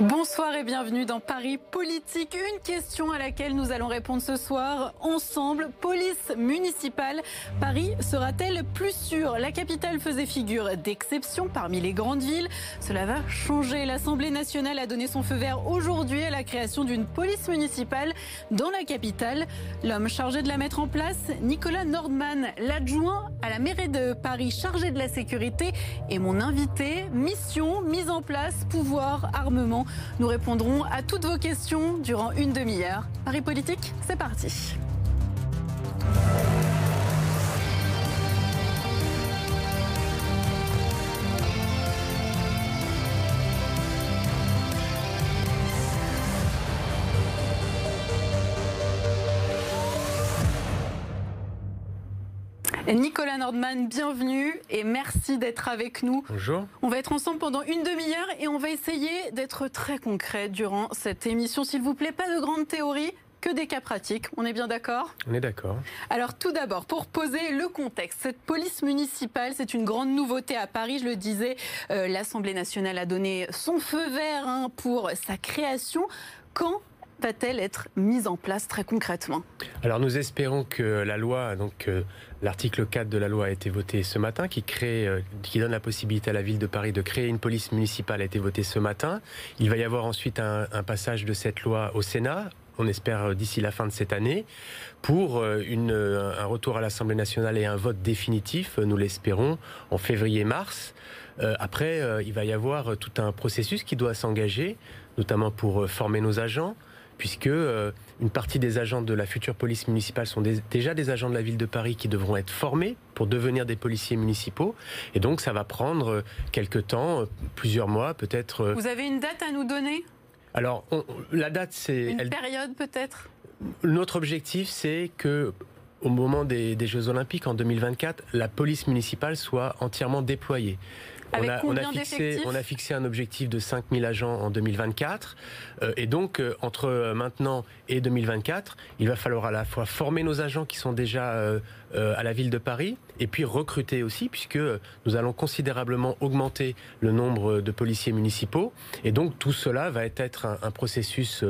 Bonsoir et bienvenue dans Paris Politique. Une question à laquelle nous allons répondre ce soir ensemble. Police municipale, Paris sera-t-elle plus sûre? La capitale faisait figure d'exception parmi les grandes villes. Cela va changer. L'Assemblée nationale a donné son feu vert aujourd'hui à la création d'une police municipale dans la capitale. L'homme chargé de la mettre en place, Nicolas Nordman, l'adjoint à la mairie de Paris chargé de la sécurité, est mon invité. Mission, mise en place, pouvoir, armement. Nous répondrons à toutes vos questions durant une demi-heure. Paris Politique, c'est parti. Nicolas Nordman, bienvenue et merci d'être avec nous. Bonjour. On va être ensemble pendant une demi-heure et on va essayer d'être très concret durant cette émission. S'il vous plaît, pas de grandes théories, que des cas pratiques. On est bien d'accord? On est d'accord. Alors tout d'abord, pour poser le contexte, cette police municipale, c'est une grande nouveauté à Paris. Je le disais, euh, l'Assemblée nationale a donné son feu vert hein, pour sa création. Quand va-t-elle être mise en place très concrètement? Alors nous espérons que la loi, donc euh, l'article 4 de la loi a été voté ce matin, qui crée, euh, qui donne la possibilité à la ville de Paris de créer une police municipale a été voté ce matin. Il va y avoir ensuite un, passage de cette loi au Sénat. On espère euh, d'ici la fin de cette année pour un retour à l'Assemblée nationale et un vote définitif, nous l'espérons, en février-mars. après, il va y avoir tout un processus qui doit s'engager, notamment pour former nos agents, puisque euh, une partie des agents de la future police municipale sont déjà des agents de la ville de Paris qui devront être formés pour devenir des policiers municipaux. Et donc ça va prendre euh, quelques temps, euh, plusieurs mois peut-être. Vous avez une date à nous donner? Alors la date c'est... Une période peut-être? Notre objectif c'est que au moment des, des, Jeux Olympiques en 2024, la police municipale soit entièrement déployée on, a, fixé, un objectif de 5000 agents en 2024. Euh, et donc, euh, entre euh, maintenant et 2024, il va falloir à la fois former nos agents qui sont déjà à la ville de Paris, et puis recruter aussi, puisque nous allons considérablement augmenter le nombre de policiers municipaux. Et donc, tout cela va être un, processus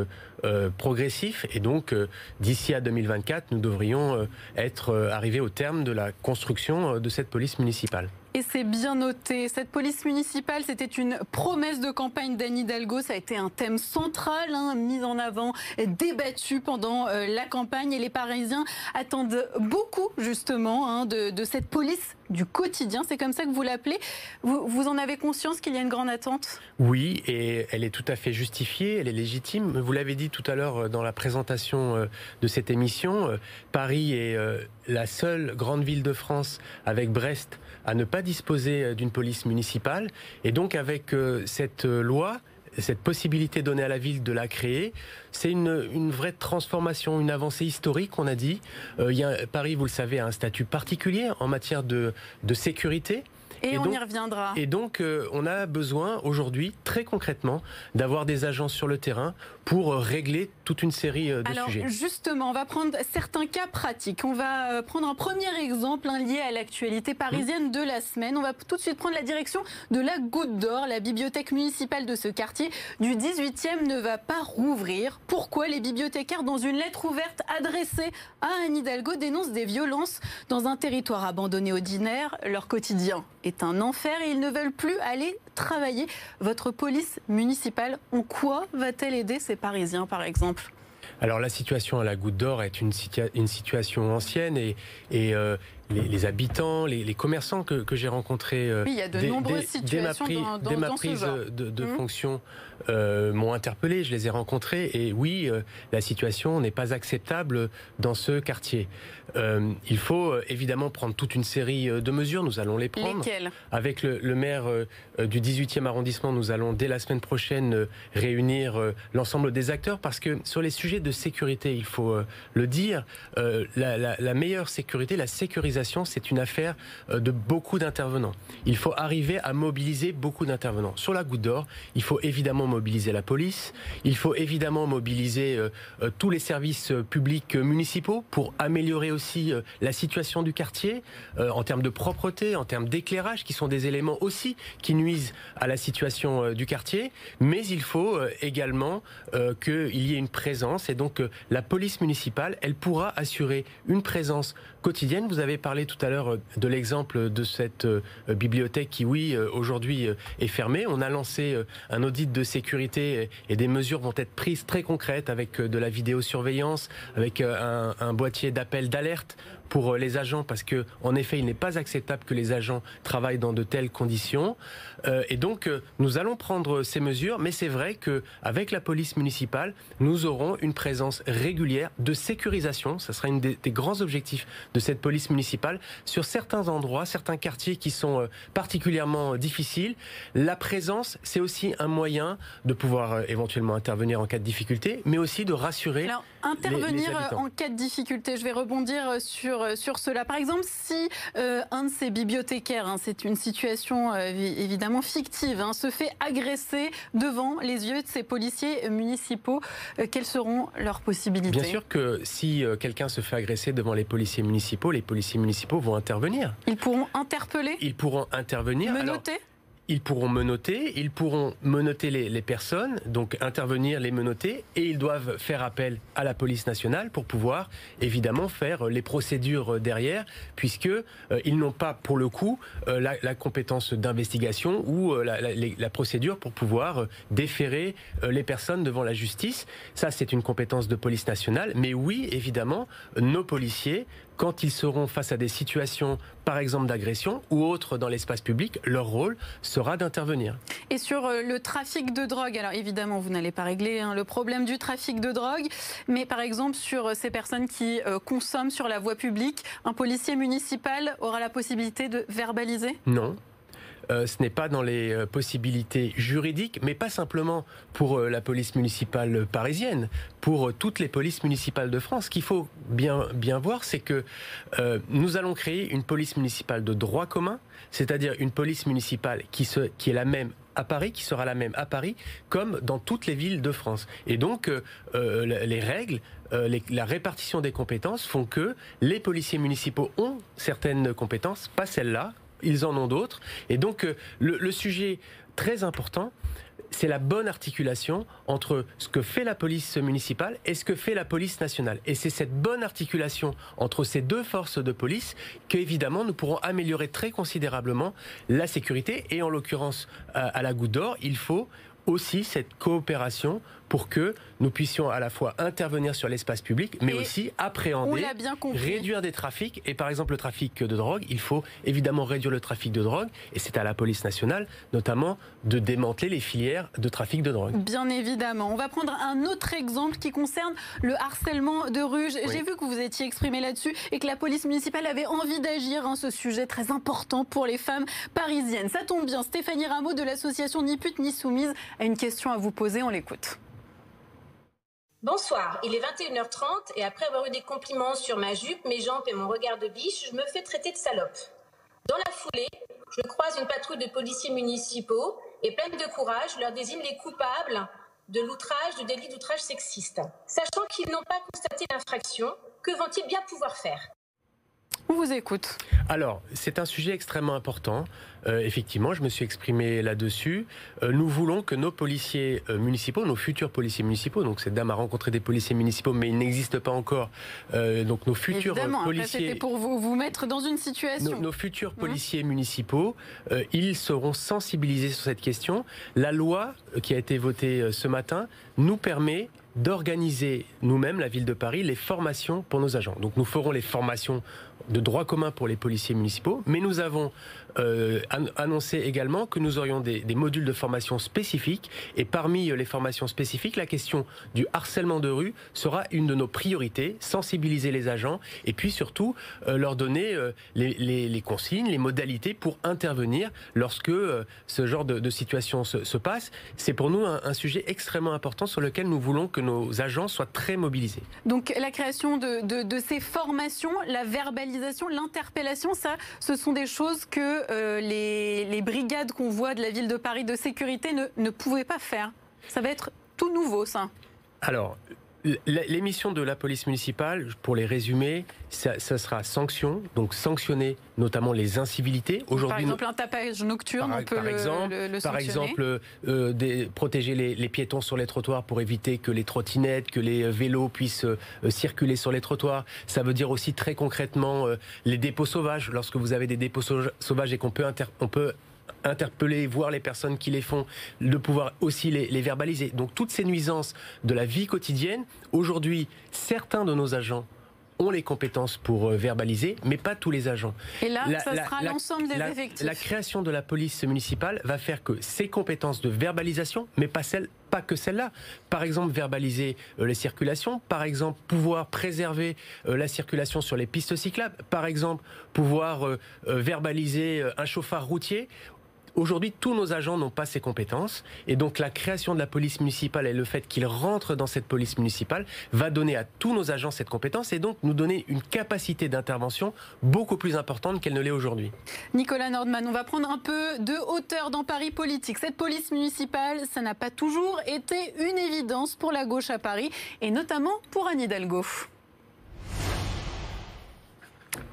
progressif. Et donc, d'ici à 2024, nous devrions être arrivés au terme de la construction de cette police municipale. Et c'est bien noté. Cette police municipale, c'était une promesse de campagne d'Anne Hidalgo. Ça a été un thème central, hein, mis en avant, débattu pendant euh, la campagne. Et les Parisiens attendent beaucoup, justement, hein, de, cette police du quotidien. C'est comme ça que vous l'appelez. Vous, en avez conscience qu'il y a une grande attente? Oui, et elle est tout à fait justifiée, elle est légitime. Vous l'avez dit tout à l'heure euh, dans la présentation euh, de cette émission, Paris est la seule grande ville de France avec Brest à ne pas disposer euh, d'une police municipale. Et donc avec euh, cette euh, loi, cette possibilité donnée à la ville de la créer, c'est une, vraie transformation, une avancée historique, on a dit. Paris, vous le savez, a un statut particulier en matière de, de sécurité. Et, on y reviendra. Et donc, euh, on a besoin aujourd'hui, très concrètement, d'avoir des agents sur le terrain pour euh, régler toute une série euh, de Alors, sujets. Justement, on va prendre certains cas pratiques. On va prendre un premier exemple lié à l'actualité parisienne de la semaine. On va tout de suite prendre la direction de la Goutte d'Or. La bibliothèque municipale de ce quartier du 18e ne va pas rouvrir. Pourquoi les bibliothécaires, dans une lettre ouverte adressée à Anne Hidalgo, dénoncent des violences dans un territoire abandonné ordinaire Leur quotidien est un enfer et ils ne veulent plus aller travailler. Votre police municipale, en quoi va-t-elle aider ces Parisiens, par exemple? Alors la situation à la Goutte d'Or est une, situation ancienne et, et euh, les, habitants, les, commerçants que, j'ai rencontrés euh, il y a de nombreuses situations dès ma, prise de, mmh. fonction euh, m'ont interpellé, je les ai rencontrés et oui, la situation n'est pas acceptable dans ce quartier. Euh, il faut euh, évidemment prendre toute une série euh, de mesures. Nous allons les prendre. Lesquelles? Avec le, maire du 18e arrondissement, nous allons dès la semaine prochaine réunir l'ensemble des acteurs parce que sur les sujets de sécurité, il faut le dire, la, meilleure sécurité, la sécurisation c'est une affaire euh, de beaucoup d'intervenants. Il faut arriver à mobiliser beaucoup d'intervenants. Sur la Goutte d'Or, il faut évidemment mobiliser la police, il faut évidemment mobiliser euh, euh, tous les services publics municipaux pour améliorer aussi la situation du quartier en termes de propreté, en termes d'éclairage, qui sont des éléments aussi qui nuisent à la situation du quartier. Mais il faut également qu'il y ait une présence et donc la police municipale, elle pourra assurer une présence quotidienne. Vous avez parlé tout à l'heure euh, de l'exemple de cette euh, bibliothèque qui, oui, euh, aujourd'hui est fermée. On a lancé un audit de sécurité et des mesures vont être prises très concrètes avec de la vidéosurveillance, avec un, un boîtier d'appel d'alerte pour les agents parce que en effet il n'est pas acceptable que les agents travaillent dans de telles conditions et donc nous allons prendre ces mesures mais c'est vrai que avec la police municipale nous aurons une présence régulière de sécurisation ça sera une des, des grands objectifs de cette police municipale sur certains endroits, certains quartiers qui sont euh, particulièrement difficiles. La présence, c'est aussi un moyen de pouvoir euh, éventuellement intervenir en cas de difficulté, mais aussi de rassurer. Alors, intervenir euh, en cas de difficulté, je vais rebondir sur, sur cela. Par exemple, si un de ces bibliothécaires, hein, c'est une situation évidemment fictive, hein, se fait agresser devant les yeux de ces policiers municipaux, quelles seront leurs possibilités Bien sûr que si quelqu'un se fait agresser devant les policiers municipaux, les policiers municipaux vont intervenir. Ils pourront interpeller Ils pourront intervenir. Menotter ils pourront menoter, ils pourront menoter les, personnes, donc intervenir, les menoter, et ils doivent faire appel à la police nationale pour pouvoir évidemment faire les procédures derrière, puisque euh, n'ont pas pour le coup euh, la, compétence d'investigation ou euh, la, la, procédure pour pouvoir déférer les personnes devant la justice. Ça, c'est une compétence de police nationale, mais oui, évidemment, nos policiers quand ils seront face à des situations, par exemple d'agression ou autres dans l'espace public, leur rôle sera d'intervenir. Et sur euh, le trafic de drogue, alors évidemment, vous n'allez pas régler hein, le problème du trafic de drogue, mais par exemple sur euh, ces personnes qui euh, consomment sur la voie publique, un policier municipal aura la possibilité de verbaliser? Non, euh, ce n'est pas dans les euh, possibilités juridiques, mais pas simplement pour euh, la police municipale parisienne, pour toutes les polices municipales de France. Ce qu'il faut bien, voir, c'est que nous allons créer une police municipale de droit commun, c'est-à-dire une police municipale qui est la même à Paris, qui sera la même à Paris, comme dans toutes les villes de France. Et donc, les règles, la répartition des compétences font que les policiers municipaux ont certaines compétences, pas celles-là, ils en ont d'autres. Et donc, euh, le, sujet très important, c'est la bonne articulation entre ce que fait la police municipale et ce que fait la police nationale. Et c'est cette bonne articulation entre ces deux forces de police qu'évidemment nous pourrons améliorer très considérablement la sécurité. Et en l'occurrence, à la Goutte d'Or, il faut aussi cette coopération pour que nous puissions à la fois intervenir sur l'espace public, mais aussi appréhender, réduire des trafics. Et par exemple, le trafic de drogue, il faut évidemment réduire le trafic de drogue, et c'est à la police nationale, notamment, de démanteler les filières de trafic de drogue. Bien évidemment. On va prendre un autre exemple qui concerne le harcèlement de rue. J'ai vu que vous étiez exprimé là-dessus et que la police municipale avait envie d'agir, hein, ce sujet très important pour les femmes parisiennes. Ça tombe bien. Stéphanie Rameau de l'association Ni pute ni soumise a une question à vous poser. On l'écoute. Bonsoir, il est 21h30 et après avoir eu des compliments sur ma jupe, mes jambes et mon regard de biche, je me fais traiter de salope. Dans la foulée, je croise une patrouille de policiers municipaux et pleine de courage, je leur désigne les coupables de l'outrage, du délit d'outrage sexiste. Sachant qu'ils n'ont pas constaté l'infraction, que vont-ils bien pouvoir faire? On vous écoute. Alors, c'est un sujet extrêmement important. Euh, effectivement, je me suis exprimé là-dessus. Euh, nous voulons que nos policiers euh, municipaux, nos futurs policiers municipaux, donc cette dame a rencontré des policiers municipaux, mais il n'existe pas encore. donc nos futurs Évidemment, policiers, c'était pour vous vous mettre dans une situation. Nos, futurs hein policiers municipaux, ils seront sensibilisés sur cette question. La loi qui a été votée ce matin nous permet d'organiser nous-mêmes, la ville de Paris, les formations pour nos agents. Donc nous ferons les formations de droit commun pour les policiers municipaux, mais nous avons euh, annoncé également que nous aurions des, modules de formation spécifiques. Et parmi les formations spécifiques, la question du harcèlement de rue sera une de nos priorités. Sensibiliser les agents et puis surtout leur donner les, les, consignes, les modalités pour intervenir lorsque ce genre de, situation se, se passe. C'est pour nous un, sujet extrêmement important sur lequel nous voulons que nos agents soient très mobilisés. Donc la création de, de ces formations, la verbalisation, l'interpellation, ça, ce sont des choses que euh, les, les, brigades qu'on voit de la ville de Paris de sécurité ne, ne pouvaient pas faire. Ça va être tout nouveau, ça. Alors, L'émission de la police municipale, pour les résumer, ça, ça, sera sanction, donc sanctionner notamment les incivilités. Aujourd'hui, par exemple, un tapage nocturne, par, on peut par le, exemple, le, le Par exemple, euh, des, protéger les, les, piétons sur les trottoirs pour éviter que les trottinettes, que les vélos puissent euh, circuler sur les trottoirs. Ça veut dire aussi très concrètement euh, les dépôts sauvages. Lorsque vous avez des dépôts sauvages et qu'on peut, inter on peut interpeller, voir les personnes qui les font, de pouvoir aussi les, les, verbaliser. Donc toutes ces nuisances de la vie quotidienne, aujourd'hui, certains de nos agents ont les compétences pour verbaliser, mais pas tous les agents. Et là, la, ça sera l'ensemble des la, effectifs. La création de la police municipale va faire que ces compétences de verbalisation, mais pas celles pas que celle-là. Par exemple, verbaliser euh, les circulations, par exemple, pouvoir préserver euh, la circulation sur les pistes cyclables, par exemple, pouvoir euh, verbaliser un chauffard routier Aujourd'hui, tous nos agents n'ont pas ces compétences et donc la création de la police municipale et le fait qu'ils rentrent dans cette police municipale va donner à tous nos agents cette compétence et donc nous donner une capacité d'intervention beaucoup plus importante qu'elle ne l'est aujourd'hui. Nicolas Nordman, on va prendre un peu de hauteur dans Paris politique. Cette police municipale, ça n'a pas toujours été une évidence pour la gauche à Paris et notamment pour Anne Hidalgo.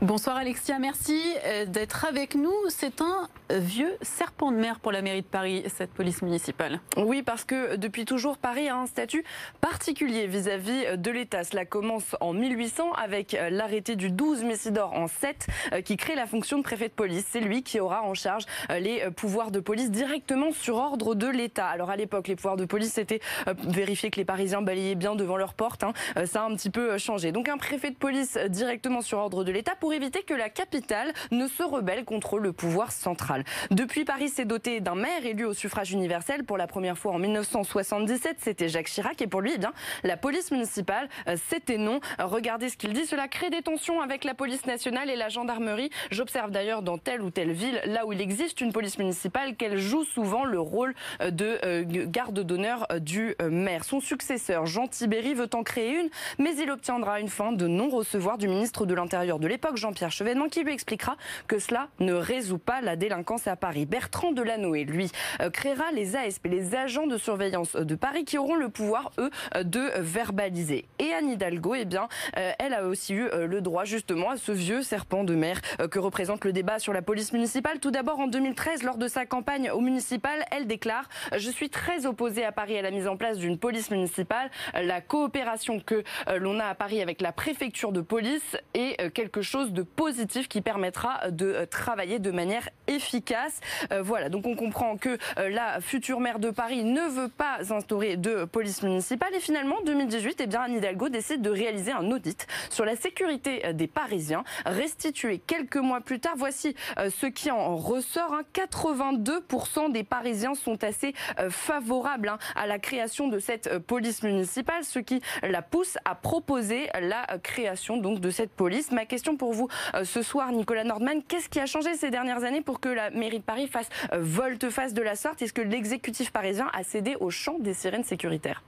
Bonsoir Alexia, merci d'être avec nous. C'est un vieux serpent de mer pour la mairie de Paris, cette police municipale. Oui, parce que depuis toujours, Paris a un statut particulier vis-à-vis de l'État. Cela commence en 1800 avec l'arrêté du 12 Messidor en 7 qui crée la fonction de préfet de police. C'est lui qui aura en charge les pouvoirs de police directement sur ordre de l'État. Alors à l'époque, les pouvoirs de police, c'était vérifier que les Parisiens balayaient bien devant leur porte. Hein. Ça a un petit peu changé. Donc un préfet de police directement sur ordre de l'État pour éviter que la capitale ne se rebelle contre le pouvoir central. Depuis, Paris s'est doté d'un maire élu au suffrage universel pour la première fois en 1977. C'était Jacques Chirac et pour lui, eh bien, la police municipale, c'était non. Regardez ce qu'il dit. Cela crée des tensions avec la police nationale et la gendarmerie. J'observe d'ailleurs dans telle ou telle ville, là où il existe une police municipale, qu'elle joue souvent le rôle de garde d'honneur du maire. Son successeur, Jean Tibéry, veut en créer une, mais il obtiendra une fin de non-recevoir du ministre de l'Intérieur de l'époque, Jean-Pierre Chevènement, qui lui expliquera que cela ne résout pas la délinquance à Paris. Bertrand Delanoë, lui, euh, créera les ASP, les agents de surveillance de Paris, qui auront le pouvoir, eux, de verbaliser. Et Anne Hidalgo, eh bien, euh, elle a aussi eu euh, le droit, justement, à ce vieux serpent de mer que représente le débat sur la police municipale. Tout d'abord, en 2013, lors de sa campagne au municipal, elle déclare « Je suis très opposée à Paris à la mise en place d'une police municipale. La coopération que l'on a à Paris avec la préfecture de police est quelque chose de positif qui permettra de travailler de manière efficace. Euh, voilà, donc on comprend que euh, la future maire de Paris ne veut pas instaurer de police municipale et finalement, en 2018, eh bien, Anne Hidalgo décide de réaliser un audit sur la sécurité des Parisiens, restitué quelques mois plus tard. Voici euh, ce qui en ressort. Hein. 82% des Parisiens sont assez euh, favorables hein, à la création de cette euh, police municipale, ce qui la pousse à proposer la création donc de cette police. Ma question pour vous ce soir, Nicolas Nordman, qu'est-ce qui a changé ces dernières années pour que la mairie de Paris fasse volte-face de la sorte? Est-ce que l'exécutif parisien a cédé au chant des sirènes sécuritaires?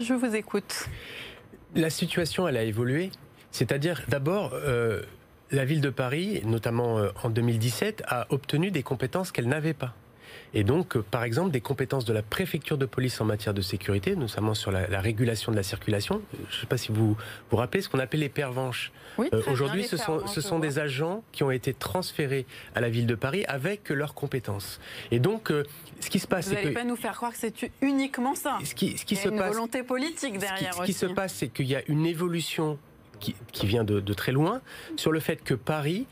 Je vous écoute. La situation, elle a évolué. C'est-à-dire, d'abord, euh, la ville de Paris, notamment euh, en 2017, a obtenu des compétences qu'elle n'avait pas. Et donc, euh, par exemple, des compétences de la préfecture de police en matière de sécurité, notamment sur la, la régulation de la circulation. Je ne sais pas si vous vous rappelez ce qu'on appelle les pervenches. Oui, euh, Aujourd'hui, ce sont, ce sont des agents qui ont été transférés à la ville de Paris avec leurs compétences. Et donc, euh, ce qui se passe, Vous n'allez que pas nous faire croire que c'est uniquement ça. ce qui, ce qui Il y a se une passe, volonté politique derrière ce qui, ce qui se passe, c'est qu'il y a une évolution qui, qui vient de, de très loin sur le fait que Paris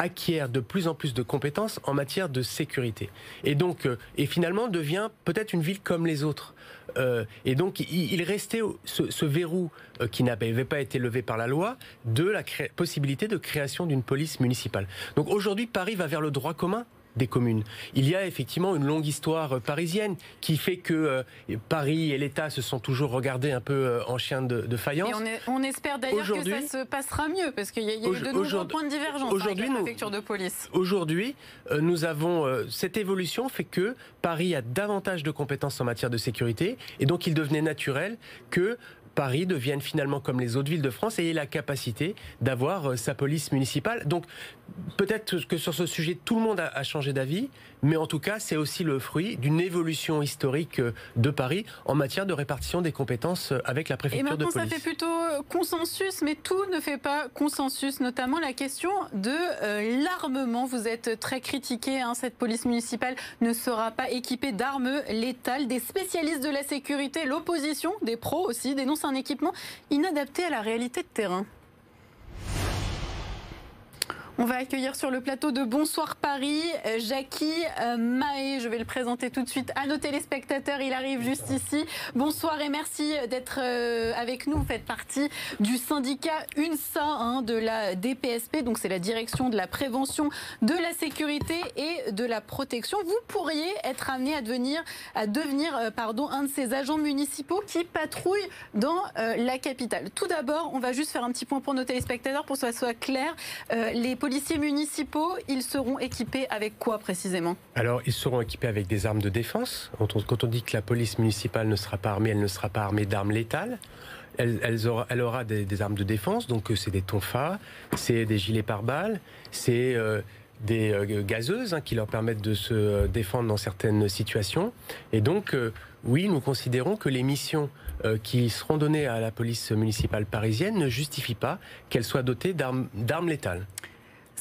acquiert de plus en plus de compétences en matière de sécurité. Et donc, euh, et finalement devient peut-être une ville comme les autres. Euh, et donc, il, restait ce, verrou euh, qui n'avait pas été levé par la loi de la possibilité de création d'une police municipale. Donc aujourd'hui, Paris va vers le droit commun des communes. Il y a effectivement une longue histoire parisienne qui fait que Paris et l'État se sont toujours regardés un peu en chien de, faïence. Et on, espère d'ailleurs que ça se passera mieux, parce qu'il y a, y a eu de nombreux points de divergence avec la préfecture de police. Aujourd'hui, nous avons cette évolution fait que Paris a davantage de compétences en matière de sécurité, et donc il devenait naturel que Paris devienne finalement comme les autres villes de France et ait la capacité d'avoir euh, sa police municipale. Donc peut-être que sur ce sujet, tout le monde a, changé d'avis, mais en tout cas, c'est aussi le fruit d'une évolution historique euh, de Paris en matière de répartition des compétences euh, avec la préfecture de police. Et maintenant, ça fait plutôt consensus, mais tout ne fait pas consensus, notamment la question de l'armement. Vous êtes très critiqué, hein, cette police municipale ne sera pas équipée d'armes létales. Des spécialistes de la sécurité, l'opposition, des pros aussi, dénoncent un équipement inadapté à la réalité de terrain. On va accueillir sur le plateau de Bonsoir Paris euh, Jackie euh, Mahé. Je vais le présenter tout de suite à nos téléspectateurs. Il arrive juste ici. Bonsoir et merci d'être euh, avec nous. Vous faites partie du syndicat UNSA hein, de la DPSP. Donc c'est la direction de la prévention de la sécurité et de la protection. Vous pourriez être amené à devenir, à devenir pardon, un de ces agents municipaux qui patrouillent dans la capitale. Tout d'abord, on va juste faire un petit point pour nos téléspectateurs pour que ça soit clair. Municipaux, ils seront équipés avec quoi précisément? Alors, ils seront équipés avec des armes de défense. Quand on, dit que la police municipale ne sera pas armée, elle ne sera pas armée d'armes létales. Elle, aura, elle aura des, armes de défense, donc euh, c'est des tonfas, c'est des gilets pare-balles, c'est euh, des euh, gazeuses hein, qui leur permettent de se défendre dans certaines situations. Et donc, oui, nous considérons que les missions qui seront données à la police municipale parisienne ne justifient pas qu'elle soit dotée d'armes létales.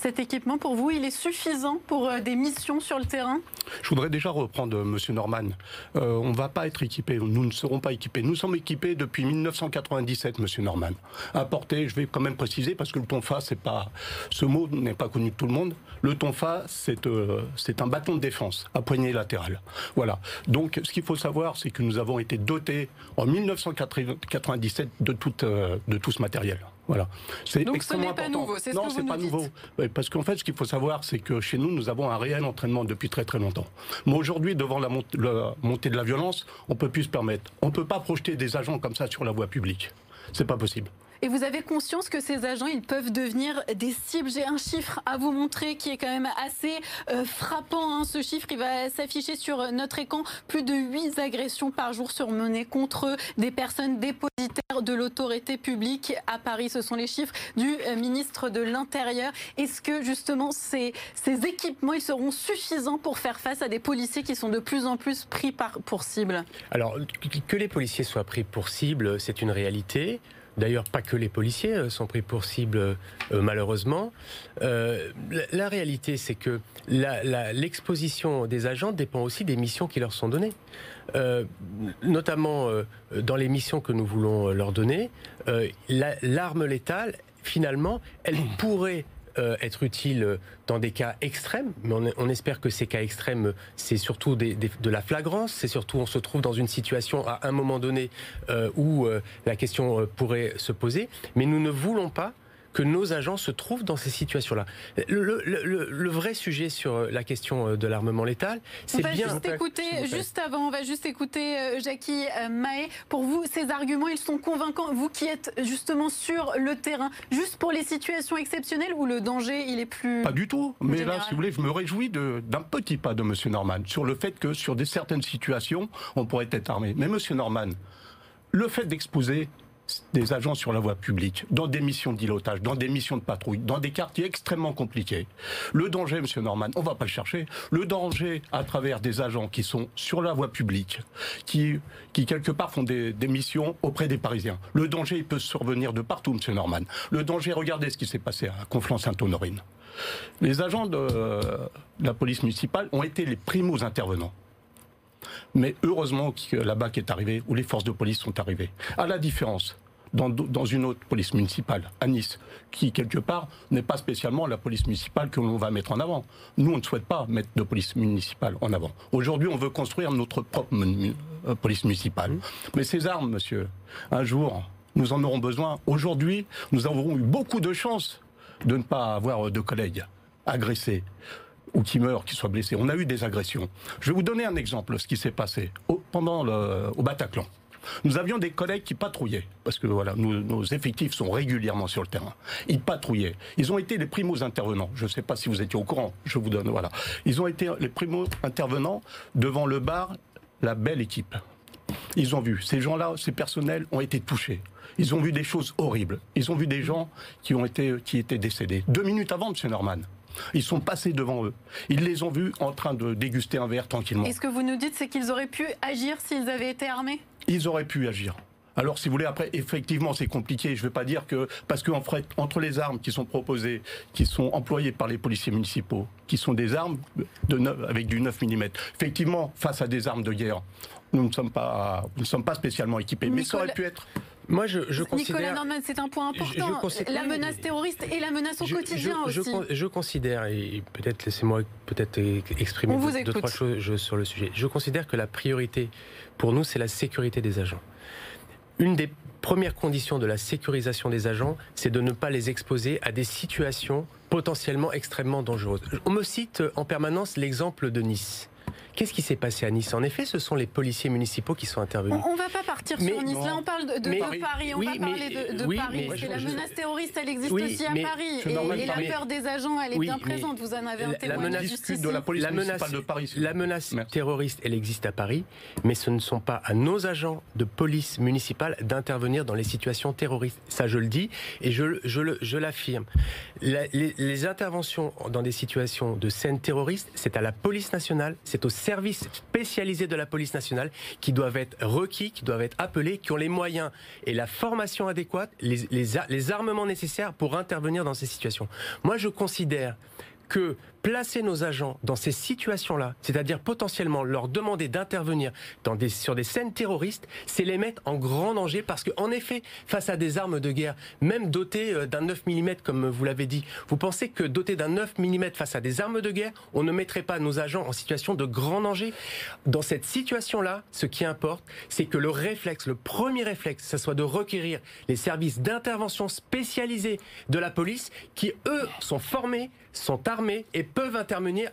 Cet équipement, pour vous, il est suffisant pour euh, des missions sur le terrain? Je voudrais déjà reprendre euh, M. Norman. Euh, on ne va pas être équipés, nous ne serons pas équipés. Nous sommes équipés depuis 1997, M. Norman. Apporté, je vais quand même préciser, parce que le tonfa, c'est pas, ce mot n'est pas connu de tout le monde. Le tonfa, c'est c'est un bâton de défense à poignée latérale. Voilà. Donc, ce qu'il faut savoir, c'est que nous avons été dotés en 1997 de tout, de tout ce matériel. Voilà. C'est Donc ce n'est pas nouveau, c'est ce Non, que vous pas nouveau. parce qu'en fait, ce qu'il faut savoir, c'est que chez nous, nous avons un réel entraînement depuis très très longtemps. Mais aujourd'hui, devant la, la, montée de la violence, on peut plus se permettre. On ne peut pas projeter des agents comme ça sur la voie publique. C'est pas possible. Et vous avez conscience que ces agents, ils peuvent devenir des cibles. J'ai un chiffre à vous montrer qui est quand même assez euh, frappant. Hein. Ce chiffre, il va s'afficher sur notre écran. Plus de 8 agressions par jour surmenées contre des personnes dépositaires de l'autorité publique à Paris. Ce sont les chiffres du euh, ministre de l'Intérieur. Est-ce que justement ces, équipements, ils seront suffisants pour faire face à des policiers qui sont de plus en plus pris pour cible? Alors, que les policiers soient pris pour cible, c'est une réalité. D'ailleurs, pas que les policiers euh, sont pris pour cible, euh, malheureusement. Euh, la, réalité, c'est que l'exposition des agents dépend aussi des missions qui leur sont données. notamment dans les missions que nous voulons leur donner, l'arme létale, finalement, elle pourrait euh, être utile dans des cas extrêmes, mais on, espère que ces cas extrêmes, c'est surtout de la flagrance, c'est surtout on se trouve dans une situation à un moment donné euh, où euh, la question pourrait se poser, mais nous ne voulons pas que nos agents se trouvent dans ces situations-là. Le, vrai sujet sur la question de l'armement létal, c'est bien. Juste écouter, juste avant, on va juste écouter euh, Jackie euh, Mahé. Pour vous, ces arguments, ils sont convaincants. Vous qui êtes justement sur le terrain, juste pour les situations exceptionnelles où le danger, il est plus. Pas du tout. Mais là, si vous voulez, je me réjouis d'un petit pas de M. Norman sur le fait que sur des certaines situations, on pourrait être armé. Mais M. Norman, le fait d'exposer des agents sur la voie publique, dans des missions d'îlotage, dans des missions de patrouille, dans des quartiers extrêmement compliqués. Le danger, Monsieur Norman, on va pas le chercher. Le danger à travers des agents qui sont sur la voie publique, qui, quelque part font des, missions auprès des Parisiens. Le danger, il peut survenir de partout, Monsieur Norman. Le danger, regardez ce qui s'est passé à Conflans-Sainte-Honorine. Les agents de la police municipale ont été les primos intervenants. Mais heureusement que la BAC est arrivée, où les forces de police sont arrivées. À la différence dans, dans, une autre police municipale, à Nice, qui, quelque part, n'est pas spécialement la police municipale que l'on va mettre en avant. Nous, on ne souhaite pas mettre de police municipale en avant. Aujourd'hui, on veut construire notre propre euh, police municipale. Mmh. Mais ces armes, monsieur, un jour, nous en aurons besoin. Aujourd'hui, nous avons eu beaucoup de chance de ne pas avoir de collègues agressés ou qui meurent, qui soient blessés. On a eu des agressions. Je vais vous donner un exemple de ce qui s'est passé au, pendant au Bataclan. Nous avions des collègues qui patrouillaient, parce que voilà, nos, effectifs sont régulièrement sur le terrain. Ils patrouillaient. Ils ont été les primos intervenants. Je ne sais pas si vous étiez au courant. Je vous donne, voilà. Ils ont été les primos intervenants devant le bar, la belle équipe. Ils ont vu. Ces gens-là, ces personnels ont été touchés. Ils ont vu des choses horribles. Ils ont vu des gens qui ont été, qui étaient décédés. Deux minutes avant, M. Norman. Ils sont passés devant eux. Ils les ont vus en train de déguster un verre tranquillement. Et ce que vous nous dites, c'est qu'ils auraient pu agir s'ils avaient été armés? Ils auraient pu agir. Alors, si vous voulez, après, effectivement, c'est compliqué. Je ne veux pas dire que. Parce que, entre les armes qui sont proposées, qui sont employées par les policiers municipaux, qui sont des armes de avec du 9 mm, effectivement, face à des armes de guerre, nous ne sommes pas, nous ne sommes pas spécialement équipés. Mais ça aurait pu être. Moi, je, considère. Nicolas Norman, c'est un point important. la menace terroriste et la menace au quotidien aussi. Je, considère, et peut-être laissez-moi peut-être exprimer deux, trois choses sur le sujet. Je considère que la priorité pour nous, c'est la sécurité des agents. Une des premières conditions de la sécurisation des agents, c'est de ne pas les exposer à des situations potentiellement extrêmement dangereuses. On me cite en permanence l'exemple de Nice. Qu'est-ce qui s'est passé à Nice? En effet, ce sont les policiers municipaux qui sont intervenus. On ne va pas partir sur Nice. Là, on parle de, Paris. On va parler de, Paris. la menace terroriste, elle existe aussi à Paris. Et, la peur des agents, elle est bien présente. Vous en avez un témoin la menace, de la police municipale de Paris. La menace terroriste, elle existe à Paris, mais ce ne sont pas à nos agents de police municipale d'intervenir dans les situations terroristes. Ça, je le dis et je, je l'affirme. Les, les interventions dans des situations de scènes terroristes, c'est à la police nationale, c'est au services spécialisés de la police nationale qui doivent être requis, qui doivent être appelés, qui ont les moyens et la formation adéquate, les, armements nécessaires pour intervenir dans ces situations. Moi, je considère que placer nos agents dans ces situations-là, c'est-à-dire potentiellement leur demander d'intervenir sur des scènes terroristes, c'est les mettre en grand danger parce qu'en effet, face à des armes de guerre, même dotées euh, d'un 9 mm comme vous l'avez dit, vous pensez que doté d'un 9 mm face à des armes de guerre, on ne mettrait pas nos agents en situation de grand danger? Dans cette situation-là, ce qui importe, c'est que le réflexe, le premier réflexe, ce soit de requérir les services d'intervention spécialisés de la police qui, eux, sont formés, sont armés et peuvent intervenir,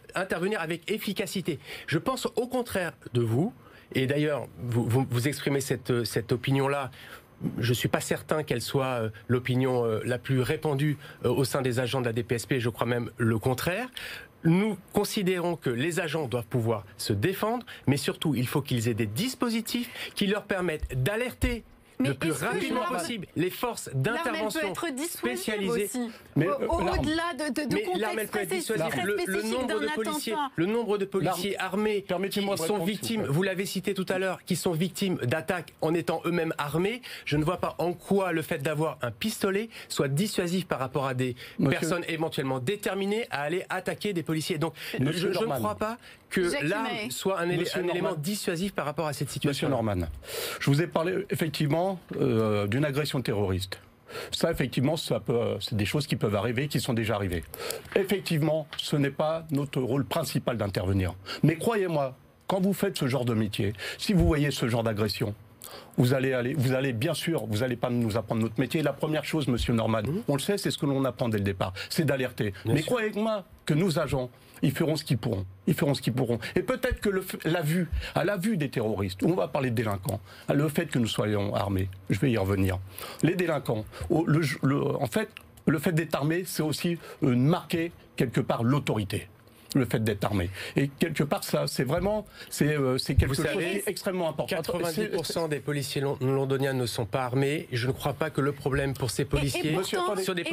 avec efficacité. Je pense au contraire de vous, et d'ailleurs, vous, vous, exprimez cette, cette opinion-là je ne suis pas certain qu'elle soit euh, l'opinion euh, la plus répandue euh, au sein des agents de la DPSP, je crois même le contraire. Nous considérons que les agents doivent pouvoir se défendre, mais surtout, il faut qu'ils aient des dispositifs qui leur permettent d'alerter le plus rapidement possible. les forces d'intervention spécialisées. Mais au-delà de, de, de mais peut être dissuasive. Le, nombre de policiers, le nombre de policiers armés qui sont victimes, vous l'avez cité tout à l'heure, qui sont victimes d'attaques en étant eux-mêmes armés, je ne vois pas en quoi le fait d'avoir un pistolet soit dissuasif par rapport à des personnes éventuellement déterminées à aller attaquer des policiers. Donc je, ne crois pas que l'arme soit un, élément dissuasif par rapport à cette situation. Monsieur Norman, je vous ai parlé effectivement euh, d'une agression terroriste. Ça, effectivement, ça c'est des choses qui peuvent arriver, qui sont déjà arrivées. Effectivement, ce n'est pas notre rôle principal d'intervenir. Mais croyez-moi, quand vous faites ce genre de métier, si vous voyez ce genre d'agression, vous allez aller, vous allez bien sûr, vous n'allez pas nous apprendre notre métier. La première chose, Monsieur Norman, mmh. on le sait, c'est ce que l'on apprend dès le départ, c'est d'alerter. Mais croyez-moi que nos agents, ils feront ce qu'ils pourront. Ils feront ce qu'ils pourront. Et peut-être que la vue, la vue des terroristes, on va parler de délinquants, le fait que nous soyons armés, je vais y revenir. Les délinquants, en fait, le fait d'être armé, c'est aussi euh, marquer quelque part l'autorité le fait d'être armé. Et quelque part, ça, c'est vraiment, c'est euh, quelque chose extrêmement important. 90% des policiers londoniens ne sont pas armés. Je ne crois pas que le problème pour ces policiers, sur des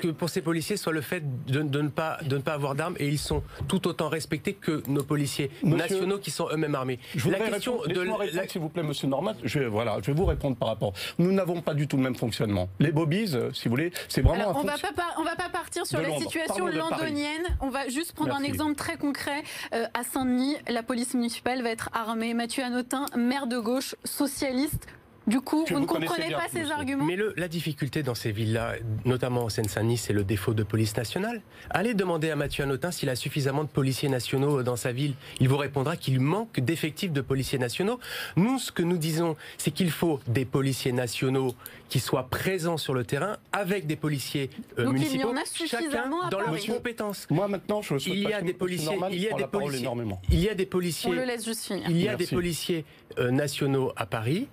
que pour ces policiers soit le fait de, ne pas de ne pas avoir d'armes. Et ils sont tout autant respectés que nos policiers nationaux qui sont eux-mêmes armés. Je la question de la... s'il vous plaît, Monsieur Norman. Je vais, voilà, je vais vous répondre par rapport. Nous n'avons pas du tout le même fonctionnement. Les bobies, euh, si vous voulez, c'est vraiment. on, va pas, on va pas partir sur la situation londonienne. On va juste prendre un exemple très concret. Euh, à Saint-Denis, la police municipale va être armée. Mathieu Anotin, maire de gauche, socialiste, Du coup, vous ne comprenez pas ces arguments Mais le, la difficulté dans ces villes-là, notamment en Seine-Saint-Denis, c'est le défaut de police nationale. Allez demander à Mathieu Anotin s'il a suffisamment de policiers nationaux dans sa ville. Il vous répondra qu'il manque d'effectifs de policiers nationaux. Nous, ce que nous disons, c'est qu'il faut des policiers nationaux qui soient présents sur le terrain avec des policiers euh, Donc municipaux, il y en a suffisamment chacun dans leurs compétences. Moi maintenant, je il y a des policiers, il y a des policiers, il y a des policiers, On le laisse juste finir. il y a des policiers euh, nationaux à Paris.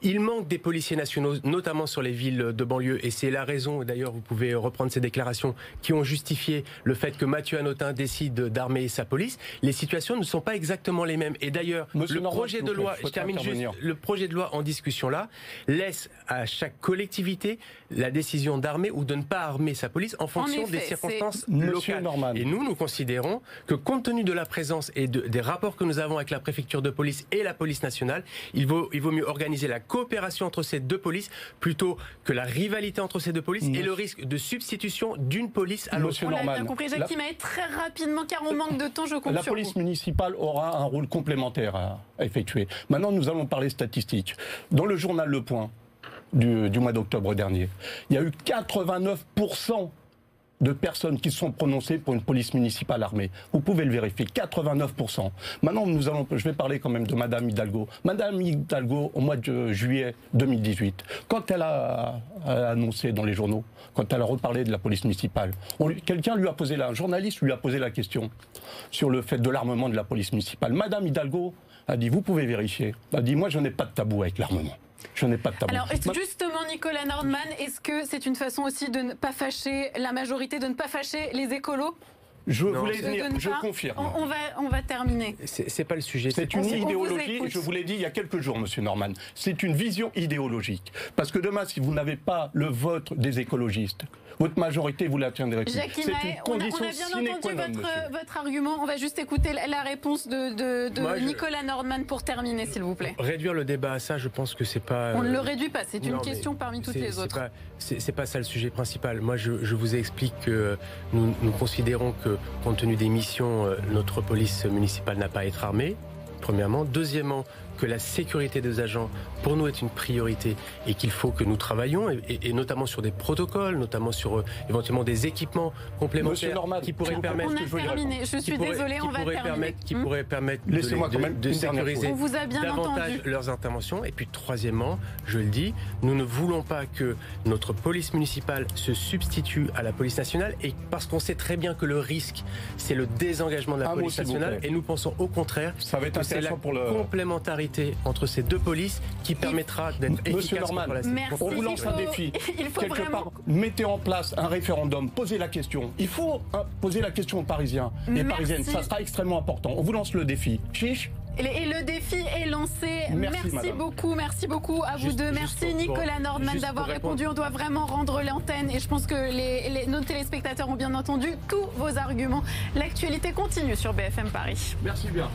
Il manque des policiers nationaux, notamment sur les villes de banlieue, et c'est la raison, d'ailleurs, vous pouvez reprendre ces déclarations, qui ont justifié le fait que Mathieu Anotin décide d'armer sa police. Les situations ne sont pas exactement les mêmes. Et d'ailleurs, le projet de loi, je termine juste, le projet de loi en discussion là, laisse à chaque collectivité la décision d'armer ou de ne pas armer sa police en fonction des circonstances locales. Et nous, nous considérons que compte tenu de la présence et de, des rapports que nous avons avec la préfecture de police et la police nationale, il vaut, il vaut mieux organiser la coopération entre ces deux polices plutôt que la rivalité entre ces deux polices et le risque de substitution d'une police à l'autre. On l'a bien compris, Jacques la... très rapidement car on manque de temps, je compte La police municipale aura un rôle complémentaire à, effectuer. Maintenant, nous allons parler statistiques. Dans le journal Le Point du, mois d'octobre dernier, il y a eu 89% de personnes qui sont prononcées pour une police municipale armée. Vous pouvez le vérifier, 89%. Maintenant, nous allons, je vais parler quand même de Madame Hidalgo. Madame Hidalgo, au mois de juillet 2018, quand elle a, annoncé dans les journaux, quand elle a reparlé de la police municipale, quelqu'un lui a posé là, un journaliste lui a posé la question sur le fait de l'armement de la police municipale. Madame Hidalgo a dit, vous pouvez vérifier. Elle a dit, moi, je n'ai pas de tabou avec l'armement. Je n'ai pas de tabou. Alors, justement, Nicolas Nordman, est-ce que c'est une façon aussi de ne pas fâcher la majorité, de ne pas fâcher les écolos? Je voulais dire, je confirme. On, va, on va terminer. C'est pas le sujet. C'est une idéologie, je vous l'ai dit il y a quelques jours, monsieur Norman. C'est une vision idéologique. Parce que demain, si vous n'avez pas le vote des écologistes, votre majorité, vous la tiendrez plus. C'est une condition on a, bien entendu votre, votre, argument. On va juste écouter la réponse de, de, Nicolas Nordman pour terminer, s'il vous plaît. Réduire le débat à ça, je pense que c'est pas. On ne le réduit pas. C'est une question parmi toutes les autres. C'est pas, pas ça le sujet principal. Moi, je, je vous explique que nous, nous considérons que, compte tenu des missions, euh, notre police municipale n'a pas à être armée premièrement. Deuxièmement, que la sécurité des agents, pour nous, est une priorité et qu'il faut que nous travaillions, et, notamment sur des protocoles, notamment sur euh, éventuellement des équipements complémentaires qui pourraient permettre... On a terminé, je suis désolée, on va terminer. Permettre, qui pourraient permettre de, de, sécuriser davantage leurs interventions. Et puis troisièmement, je le dis, nous ne voulons pas que notre police municipale se substitue à la police nationale, et parce qu'on sait très bien que le risque, c'est le désengagement de la police nationale, et nous pensons au contraire Ça va être que c'est la pour le... complémentarité entre ces deux polices qui permettra d'être Monsieur Norman, on vous lance un défi. Quelque part, mettez en place un référendum, posez la question. Il faut hein, poser la question aux Parisiens et Parisiennes. Ça sera extrêmement important. On vous lance le défi. Chiche et le défi est lancé. Merci, beaucoup, merci beaucoup à vous deux. Merci Nicolas Nordman d'avoir répondu. On doit vraiment rendre l'antenne et je pense que les, nos téléspectateurs ont bien entendu tous vos arguments. L'actualité continue sur BFM Paris. Merci bien.